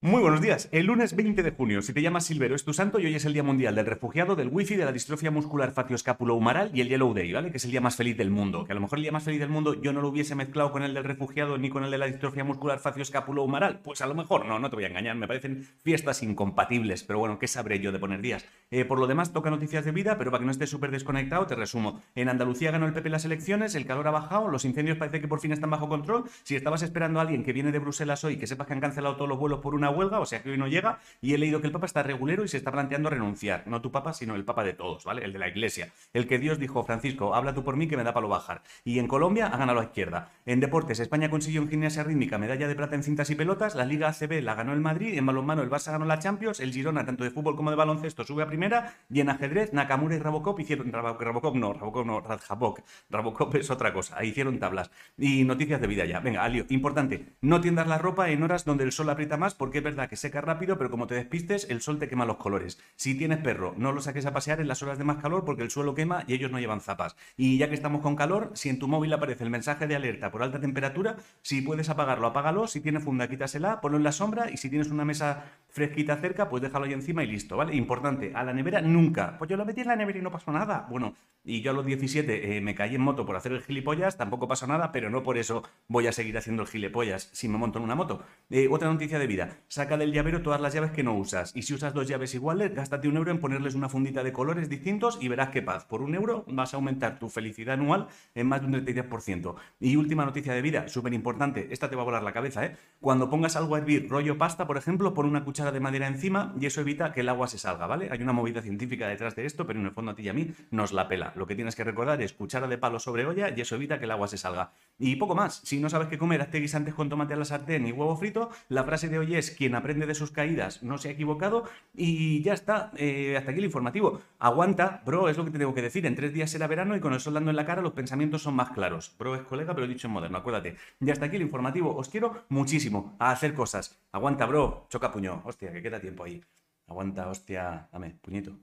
Muy buenos días. El lunes 20 de junio, si te llamas Silvero, es tu santo y hoy es el Día Mundial del Refugiado, del Wifi, de la distrofia muscular facioscapulo-humaral y el Yellow Day, ¿vale? Que es el día más feliz del mundo. Que a lo mejor el día más feliz del mundo yo no lo hubiese mezclado con el del refugiado ni con el de la distrofia muscular facioscapulo-humaral. Pues a lo mejor no, no te voy a engañar. Me parecen fiestas incompatibles, pero bueno, ¿qué sabré yo de poner días? Eh, por lo demás, toca noticias de vida, pero para que no estés súper desconectado, te resumo. En Andalucía ganó el PP las elecciones, el calor ha bajado, los incendios parece que por fin están bajo control. Si estabas esperando a alguien que viene de Bruselas hoy, que sepas que han cancelado todos los vuelos por una huelga, o sea que hoy no llega y he leído que el Papa está regulero y se está planteando renunciar. No tu Papa, sino el Papa de todos, ¿vale? El de la Iglesia. El que Dios dijo, Francisco, habla tú por mí que me da palo bajar. Y en Colombia ha ganado la izquierda. En deportes, España consiguió en gimnasia rítmica medalla de plata en cintas y pelotas, la Liga ACB la ganó el Madrid, en balonmano el Barça ganó la Champions, el Girona, tanto de fútbol como de baloncesto, sube a primera y en ajedrez Nakamura y Rabocop hicieron... Rabocop no, Rabocop no, Radjabok. Rabocop es otra cosa. Ahí hicieron tablas. Y noticias de vida ya. Venga, Alio, importante. No tiendas la ropa en horas donde el sol aprieta más porque es verdad que seca rápido, pero como te despides el sol te quema los colores. Si tienes perro, no lo saques a pasear en las horas de más calor porque el suelo quema y ellos no llevan zapas. Y ya que estamos con calor, si en tu móvil aparece el mensaje de alerta por alta temperatura, si puedes apagarlo, apágalo. Si tienes funda, quítasela, ponlo en la sombra y si tienes una mesa fresquita cerca, pues déjalo ahí encima y listo, ¿vale? Importante, a la nevera nunca. Pues yo lo metí en la nevera y no pasó nada. Bueno, y yo a los 17 eh, me caí en moto por hacer el gilipollas, tampoco pasó nada, pero no por eso voy a seguir haciendo el gilipollas si me monto en una moto. Eh, otra noticia de vida, saca del llavero todas las llaves que no usas. Y si usas dos llaves iguales, gástate un euro en ponerles una fundita de colores distintos y verás qué paz. Por un euro vas a aumentar tu felicidad anual en más de un 33%. Y última noticia de vida, súper importante, esta te va a volar la cabeza, ¿eh? Cuando pongas algo a hervir, rollo pasta, por ejemplo, pon una cuchara de madera encima y eso evita que el agua se salga, ¿vale? Hay una movida científica detrás de esto, pero en el fondo a ti y a mí nos la pela. Lo que tienes que recordar es cuchara de palo sobre olla y eso evita que el agua se salga. Y poco más, si no sabes qué comer, hazte guisantes con tomate a la sartén y huevo frito. La frase de hoy es, quien aprende de sus caídas no se ha equivocado. Y ya está, eh, hasta aquí el informativo. Aguanta, bro, es lo que te tengo que decir. En tres días será verano y con el sol dando en la cara los pensamientos son más claros. Bro es colega, pero dicho en moderno, acuérdate. Y hasta aquí el informativo. Os quiero muchísimo a hacer cosas. Aguanta, bro, choca puño. Hostia, que queda tiempo ahí. Aguanta, hostia. Dame, puñito.